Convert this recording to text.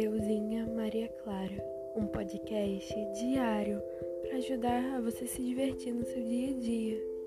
Euzinha Maria Clara, um podcast diário para ajudar a você se divertir no seu dia a dia.